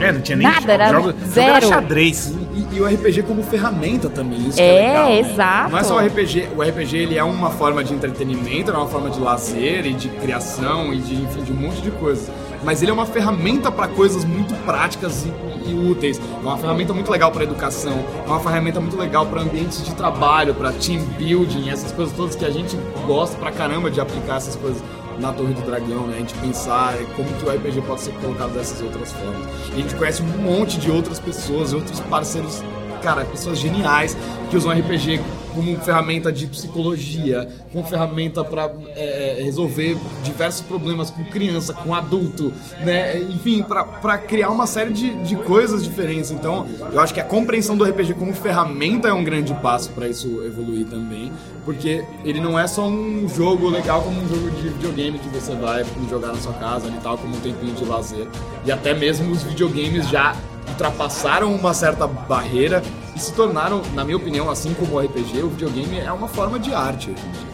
É, é, não tinha nem Nada, era jogo, zero. Era xadrez. E, e, o RPG como ferramenta também, isso é, é legal, né? exato. Não é só o RPG, o RPG ele é uma forma de entretenimento, é uma forma de lazer e de criação e de, enfim, de um monte de coisas. Mas ele é uma ferramenta para coisas muito práticas e, e, úteis. É uma ferramenta muito legal para educação, é uma ferramenta muito legal para ambientes de trabalho, para team building, essas coisas todas que a gente gosta pra caramba de aplicar essas coisas na Torre do Dragão, né? A gente pensar como que o RPG pode ser colocado dessas outras formas. E a gente conhece um monte de outras pessoas, outros parceiros, cara, pessoas geniais que usam RPG como ferramenta de psicologia, como ferramenta para é, é, resolver diversos problemas com criança, com adulto, né? Enfim, para criar uma série de, de coisas diferentes. Então, eu acho que a compreensão do RPG como ferramenta é um grande passo para isso evoluir também, porque ele não é só um jogo legal como um jogo de videogame que você vai jogar na sua casa e tal, como um tempinho de lazer. E até mesmo os videogames já ultrapassaram uma certa barreira e se tornaram, na minha opinião, assim como o RPG, o videogame é uma forma de arte hoje em dia.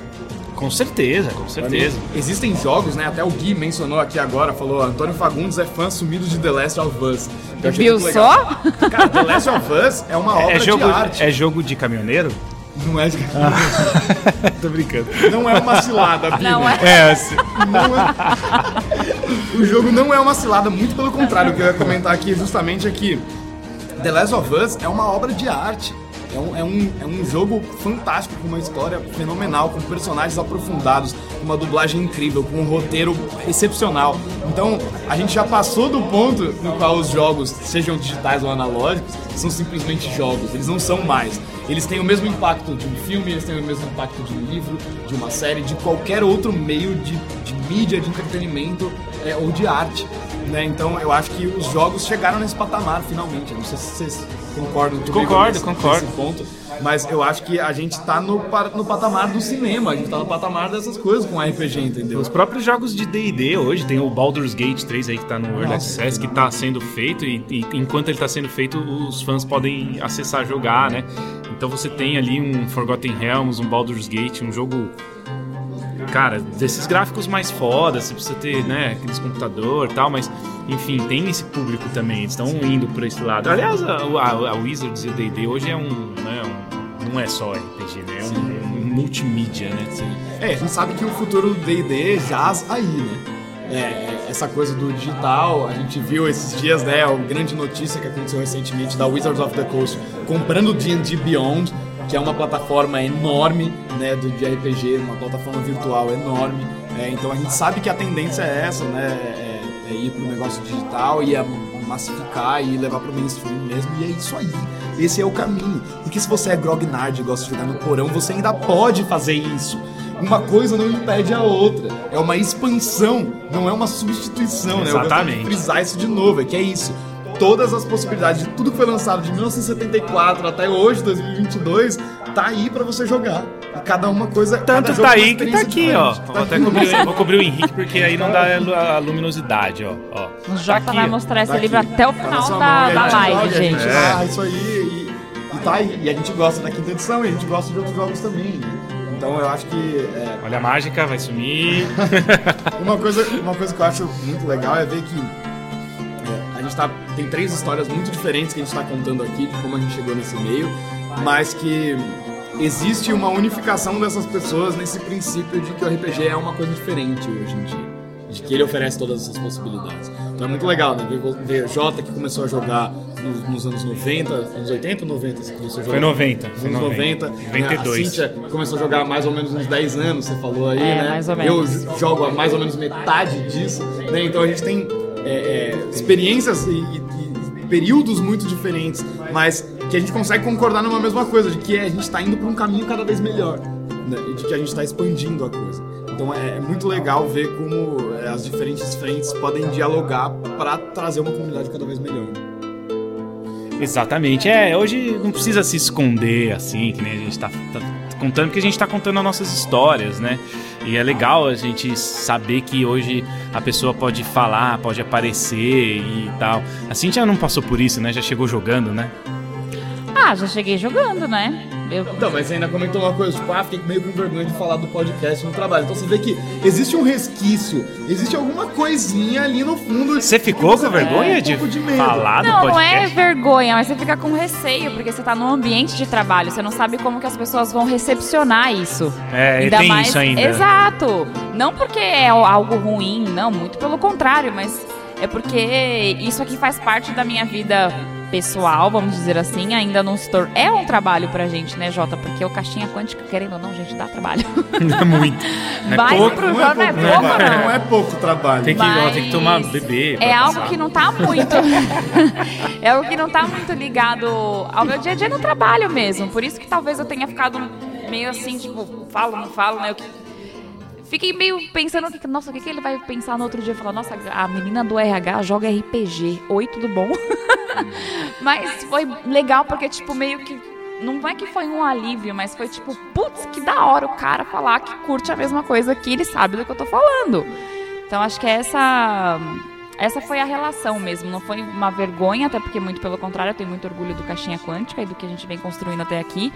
Com certeza, com certeza. Mim, existem jogos, né? Até o Gui mencionou aqui agora, falou: Antônio Fagundes é fã sumido de The Last of Us. Viu só? Cara, The Last of Us é uma é, obra é jogo, de arte. É jogo de caminhoneiro? Não é de caminhoneiro. Ah. Tô brincando. Não é uma cilada, Bia. Não é. é assim. Não é. O jogo não é uma cilada, muito pelo contrário. O que eu ia comentar aqui justamente é que The Last of Us é uma obra de arte. É um, é, um, é um jogo fantástico, com uma história fenomenal, com personagens aprofundados, com uma dublagem incrível, com um roteiro excepcional. Então, a gente já passou do ponto no qual os jogos, sejam digitais ou analógicos, são simplesmente jogos, eles não são mais. Eles têm o mesmo impacto de um filme, eles têm o mesmo impacto de um livro, de uma série, de qualquer outro meio de, de mídia, de entretenimento é, ou de arte. Né? Então eu acho que os jogos chegaram nesse patamar finalmente. Não sei se vocês concordam comigo Concordo, nesse, concordo. Nesse ponto. Mas eu acho que a gente tá no, no patamar do cinema, a gente tá no patamar dessas coisas com RPG, entendeu? Os próprios jogos de D&D hoje, tem o Baldur's Gate 3 aí que tá no Early Access, que tá sendo feito e, e, enquanto ele tá sendo feito, os fãs podem acessar jogar, né? Então você tem ali um Forgotten Realms, um Baldur's Gate, um jogo cara, desses gráficos mais fodas, você precisa ter, né, aqueles computador e tal, mas, enfim, tem esse público também, estão indo por esse lado. Aliás, a, a, a Wizards e o D&D hoje é um, né, um, não é só RPG, né, é um, um, multimídia, né. Sim. É, a gente sabe que o futuro do D&D jaz aí, né. É, é, essa coisa do digital, a gente viu esses dias, né, a grande notícia que aconteceu recentemente da Wizards of the Coast comprando D&D Beyond, que é uma plataforma enorme né, do, de RPG, uma plataforma virtual enorme. É, então a gente sabe que a tendência é essa, né? É, é ir para o negócio digital e massificar e levar para o mainstream mesmo. E é isso aí. Esse é o caminho. Porque se você é grognard e gosta de jogar no porão, você ainda pode fazer isso. Uma coisa não impede a outra. É uma expansão, não é uma substituição, Exatamente. né? Eu gosto de frisar isso de novo, é que é isso todas as possibilidades de tudo que foi lançado de 1974 até hoje, 2022, tá aí para você jogar. E cada uma coisa. Tanto tá aí que tá aqui, ó. Tá vou até cobrir, vou cobrir o Henrique, porque aí não dá a luminosidade, ó. ó. O Jota tá vai mostrar esse tá livro aqui. até o final da, da live, gente. É. Ah, isso aí. E, e tá aí. E a gente gosta da quinta edição e a gente gosta de outros jogos também. Né? Então eu acho que. É... Olha a mágica, vai sumir. uma, coisa, uma coisa que eu acho muito legal é ver que gente tá, tem três histórias muito diferentes que a gente está contando aqui, de como a gente chegou nesse meio, mas que existe uma unificação dessas pessoas nesse princípio de que o RPG é uma coisa diferente hoje em dia. De que ele oferece todas essas possibilidades. Então é muito legal, né? Ver, Jota que começou a jogar nos, nos, anos 90, anos 80 ou 90 você começou a jogar? Foi 90. Foi 90. 92. A Cíntia começou a jogar há mais ou menos uns 10 anos, você falou aí, é, né? Mais ou menos. Eu jogo há mais ou menos metade disso, né? Então a gente tem é, é, experiências e, e, períodos muito diferentes, mas que a gente consegue concordar numa mesma coisa, de que a gente está indo para um caminho cada vez melhor, né? E de que a gente está expandindo a coisa. Então é, é muito legal ver como é, as diferentes frentes podem dialogar para trazer uma comunidade cada vez melhor. Exatamente. É, hoje não precisa se esconder assim, que nem a gente tá, tá contando, porque a gente tá contando as nossas histórias, né? E é legal a gente saber que hoje a pessoa pode falar, pode aparecer e tal. A Cintia não passou por isso, né? Já chegou jogando, né? Ah, já cheguei jogando, né? Eu... Não, mas você ainda comentou uma coisa, tipo, ah, fiquei meio com vergonha de falar do podcast no trabalho. Então você vê que existe um resquício, existe alguma coisinha ali no fundo. Você ficou com vergonha um de, pouco de falar do Não, não podcast? é vergonha, mas você fica com receio, porque você tá num ambiente de trabalho, você não sabe como que as pessoas vão recepcionar isso. É, e Ainda tem mais... isso ainda. Exato. Não porque é algo ruim, não, muito pelo contrário, mas é porque isso aqui faz parte da minha vida pessoal, vamos dizer assim, ainda não se tornou. É um trabalho pra gente, né, Jota? Porque o caixinha quântica, querendo ou não, gente, dá trabalho. Não é muito. Não é Mas pouco. pro Não Jota não é pouco, pouco, não, não. não é pouco trabalho. Tem que, ó, tem que tomar bebê. É algo que não tá muito. é algo que não tá muito ligado ao meu dia a dia no trabalho mesmo. Por isso que talvez eu tenha ficado meio assim, tipo, falo, não falo, né? Que- Fiquei meio pensando, nossa, o que, que ele vai pensar no outro dia? Falar, nossa, a menina do RH joga RPG. Oi, tudo bom? mas foi legal porque, tipo, meio que. Não é que foi um alívio, mas foi tipo, putz, que da hora o cara falar que curte a mesma coisa que ele sabe do que eu tô falando. Então acho que essa essa foi a relação mesmo, não foi uma vergonha, até porque muito pelo contrário, eu tenho muito orgulho do Caixinha Quântica e do que a gente vem construindo até aqui.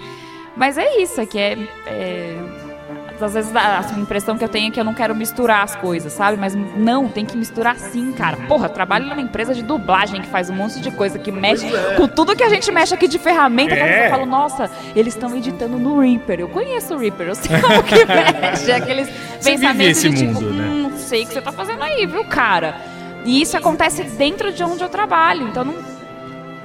Mas é isso, é que é, é às vezes a impressão que eu tenho é que eu não quero misturar as coisas, sabe? Mas não, tem que misturar sim, cara. Porra, trabalho numa empresa de dublagem que faz um monte de coisa, que mexe com tudo que a gente mexe aqui de ferramenta. É. eu falo, nossa, eles estão editando no Reaper. Eu conheço o Reaper, eu sei como que mexe. Aqueles Você pensamentos de tipo, mundo, né? hum, sei o que você tá fazendo aí, viu, cara? E isso acontece dentro de onde eu trabalho. Então, não,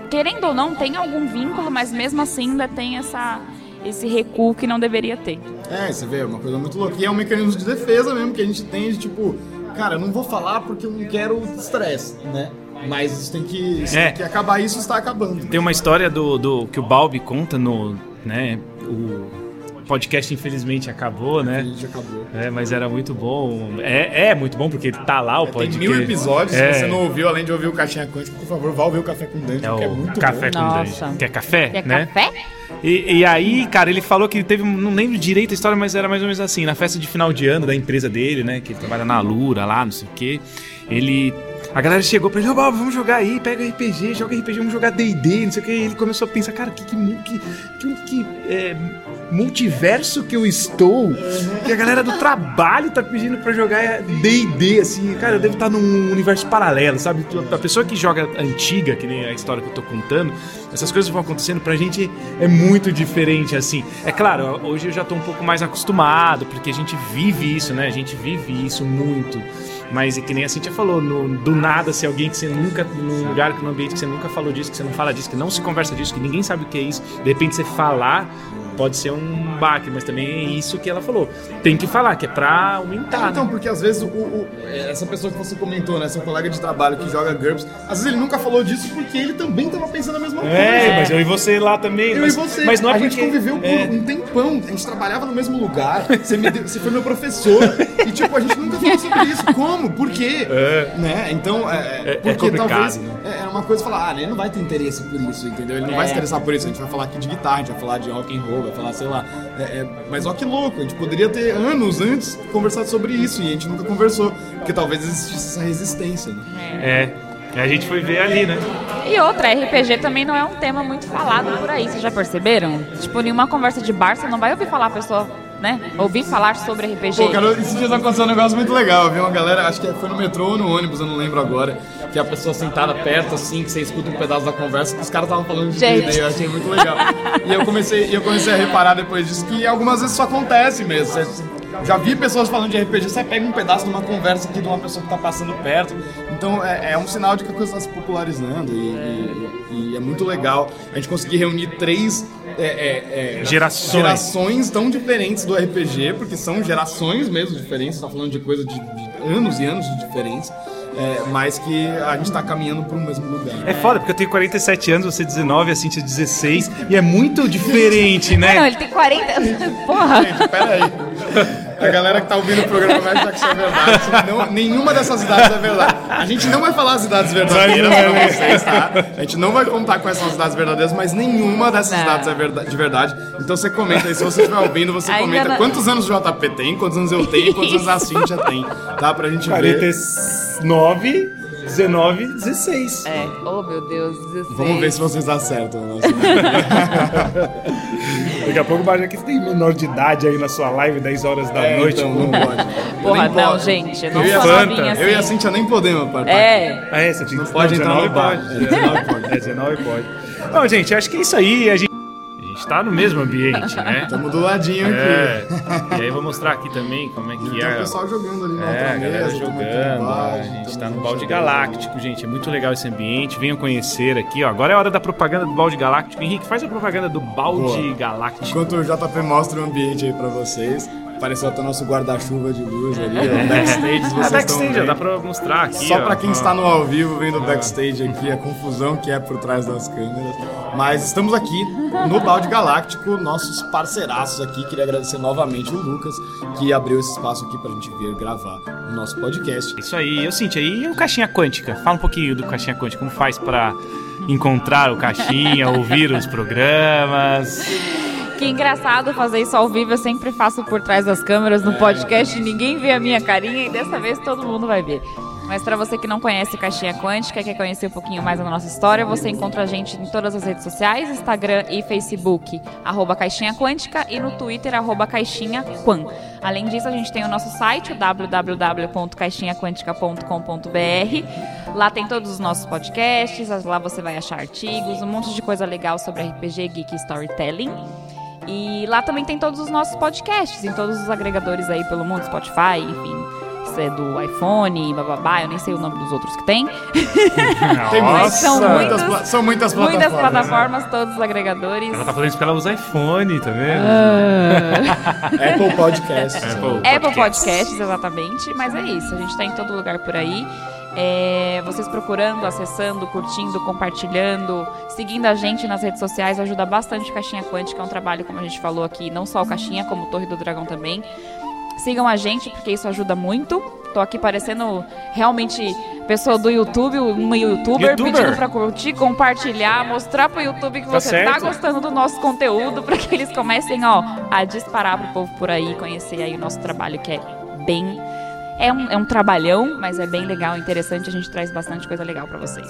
querendo ou não, tem algum vínculo, mas mesmo assim ainda tem essa, esse recuo que não deveria ter. É, você vê, é uma coisa muito louca. E é um mecanismo de defesa mesmo que a gente tem de tipo, cara, eu não vou falar porque eu não quero estresse, né? Mas isso tem que, isso É. tem que acabar, isso está acabando. Tem uma história do, do que o Balbi conta no, né, o podcast infelizmente acabou, né? gente acabou. É, mas era muito bom. É, é muito bom porque tá lá o Tem podcast. mil episódios, É. se você não ouviu, além de ouvir o Caixinha Quântica, por favor, vá ouvir o Café com Dungeon, É que é o muito café bom. com Nossa. Dungeon. Quer café, Quer né? café? E, e aí, cara, ele falou que teve, não lembro direito a história, mas era mais ou menos assim, na festa de final de ano da empresa dele, né, que ele trabalha na Lura lá, não sei o quê, ele... A galera chegou pra ele, ô Bob, vamos jogar aí, pega RPG, joga RPG, vamos jogar D&D, não sei o que. E ele começou a pensar, cara, que, que, que, que, é, multiverso que eu estou, que a galera do trabalho tá pedindo pra jogar D&D, assim, cara, eu devo estar num universo paralelo, sabe? A pessoa que joga antiga, que nem a história que eu tô contando, essas coisas vão acontecendo pra gente é muito diferente, assim. É claro, hoje eu já tô um pouco mais acostumado, porque a gente vive isso, né? A gente vive isso muito. Mas é que nem a Cintia falou, no- do nada, se alguém que você nunca, num lugar, num ambiente que você nunca falou disso, que você não fala disso, que não se conversa disso, que ninguém sabe o que é isso, de repente você falar, pode ser um baque, mas também é isso que ela falou. Tem que falar, que é pra aumentar. Então, né? porque às vezes o, o- essa pessoa que você comentou, né, seu colega de trabalho que joga GURPS, às vezes ele nunca falou disso porque ele também tava pensando a mesma coisa. É, mas eu e você lá também. Eu mas, e você, mas não é a porque... gente conviveu por é. um tempão, a gente trabalhava no mesmo lugar, você, deu- você foi meu professor, e tipo, a gente nunca falou sobre isso. Como? Por quê? É. Né? Então, é, É- é porque complicado, talvez né? é é uma coisa falar, ah, ele não vai ter interesse por isso, entendeu? Ele não vai É. se interessar por isso, a gente vai falar aqui de guitarra, a gente vai falar de rock and roll, vai falar, sei lá. É, é, mas ó que louco, a gente poderia ter anos antes conversado sobre isso, e a gente nunca conversou, porque talvez existisse essa resistência, né? É. E a gente foi ver ali, né? E outra, RPG também não é um tema muito falado por aí, vocês já perceberam? Tipo, nenhuma conversa de bar, você não vai ouvir falar a pessoa, né? Ouvir falar sobre RPG. Pô, cara, esses dias aconteceu um negócio muito legal. Eu vi uma galera, acho que foi no metrô ou no ônibus, eu não lembro agora, que a pessoa sentada perto, assim, que você escuta um pedaço da conversa, que os caras estavam falando de. D&D, eu achei muito legal. e eu comecei, eu comecei a reparar depois disso que algumas vezes isso acontece mesmo. Você- já vi pessoas falando de RPG, você pega um pedaço de uma conversa aqui de uma pessoa que tá passando perto. Então é, é um sinal de que a coisa está se popularizando e, e- e é muito legal a gente conseguir reunir três é, é, é, Gerações. gerações tão diferentes do RPG, porque são gerações mesmo diferentes, tá falando de coisa de, de anos e anos de diferença. é, mas que a gente tá caminhando pro mesmo lugar. É foda, porque eu tenho 47 anos, você 19, a Cintia 16, e é muito diferente, né? Não, ele tem 40. Porra! Gente, peraí. A galera que tá ouvindo o programa vai achar que isso é verdade. Não, nenhuma dessas idades é verdade. A gente não vai falar as idades verdadeiras pra vocês, tá? A gente não vai contar quais são as idades verdadeiras, mas nenhuma dessas idades é verda- de verdade. Então você comenta aí, se você estiver ouvindo, você Ainda comenta não- quantos anos o JP tem, quantos anos eu tenho, quantos anos a Cintia tem. Tá? Pra gente ver. 49, 19, 16. É. Oh, meu Deus. 16. Vamos ver se vocês acertam. né? Daqui a pouco vai que tem menor de idade aí na sua live, 10 horas da É, noite. então, não pode. Porra, não, pode. gente. Não Eu e a sou Fanta, novinha assim. Eu e a Cintia nem podemos, papai. É. Ah, é, você tinha Não pode entrar no 19 bar. pode. É, 19 pode. É, 19 pode. Bom, gente, acho que é isso aí. A gente, a gente tá no mesmo ambiente, né? Estamos do ladinho É. aqui. E aí vou mostrar aqui também como é que Tem é. o pessoal jogando ali na É, outra mesa, tem jogando, balde, a gente tá também no balde galáctico, gente. É muito legal esse ambiente. Venham conhecer aqui, ó. Agora é a hora da propaganda do balde galáctico. Henrique, faz a propaganda do balde Boa. galáctico. Enquanto o JP mostra o ambiente aí pra vocês, apareceu até o nosso guarda-chuva de luz ali, ó, backstage, vocês Ah, estão backstage, ó, vendo. dá pra mostrar aqui. Só ó. pra quem Ó. está no ao vivo vendo o backstage aqui, a confusão que é por trás das câmeras. Mas estamos aqui no Balde Galáctico, nossos parceiraços aqui. Queria agradecer novamente o Lucas, que abriu esse espaço aqui pra gente vir gravar o nosso podcast. Isso aí, eu senti aí. E o Caixinha Quântica? Fala um pouquinho do Caixinha Quântica. Como faz pra encontrar o Caixinha, ouvir os programas? Que engraçado fazer isso ao vivo. Eu sempre faço por trás das câmeras no podcast. Ninguém vê a minha carinha e dessa vez todo mundo vai ver. Mas pra você que não conhece Caixinha Quântica, quer conhecer um pouquinho mais da nossa história, você encontra a gente em todas as redes sociais, Instagram e Facebook, arroba Caixinha Quântica e no Twitter, arroba Caixinha Quan. Além disso, a gente tem o nosso site, o www.caixinhaquântica.com.br. Lá tem todos os nossos podcasts, lá você vai achar artigos, um monte de coisa legal sobre RPG, Geek e Storytelling. E lá também tem todos os nossos podcasts, em todos os agregadores aí pelo mundo, Spotify, enfim. Isso é do iPhone, bababá, eu nem sei o nome dos outros que tem. Tem Nossa! muitas, são muitas muitas- são muitas plataformas. Muitas plataformas, todos os agregadores. Ela tá falando isso porque ela usa iPhone, tá vendo? Apple Podcast. Apple Apple Podcasts, exatamente. Mas é isso, a gente tá em todo lugar por aí. É, vocês procurando, acessando, curtindo, compartilhando, seguindo a gente nas redes sociais ajuda bastante Caixinha Quântica. É um trabalho, como a gente falou aqui, não só o Caixinha, como o Torre do Dragão também. Sigam a gente, porque isso ajuda muito. Tô aqui parecendo realmente pessoa do YouTube, uma youtuber, Youtuber. pedindo pra curtir, compartilhar, mostrar pro YouTube que Tá você tá certo. gostando do nosso conteúdo, pra que eles comecem, ó, a disparar pro povo por aí, conhecer aí o nosso trabalho, que é bem. É um, é um trabalhão, mas é bem legal, interessante. A gente traz bastante coisa legal pra vocês.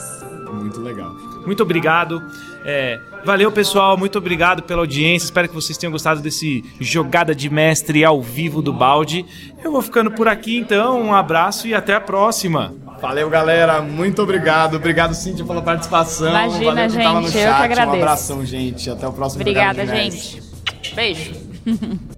Muito legal. Muito obrigado. É, valeu, pessoal. Muito obrigado pela audiência. Espero que vocês tenham gostado desse jogada de mestre ao vivo do balde. Eu vou ficando por aqui, então. Um abraço e até a próxima. Valeu, galera. Muito obrigado. Obrigado, Cíntia, pela participação. Imagina, Valeu quem tava no gente, eu que chat. agradeço. Um abração, gente. Até o próximo Obrigada, Jogada de Mestre. gente. Beijo.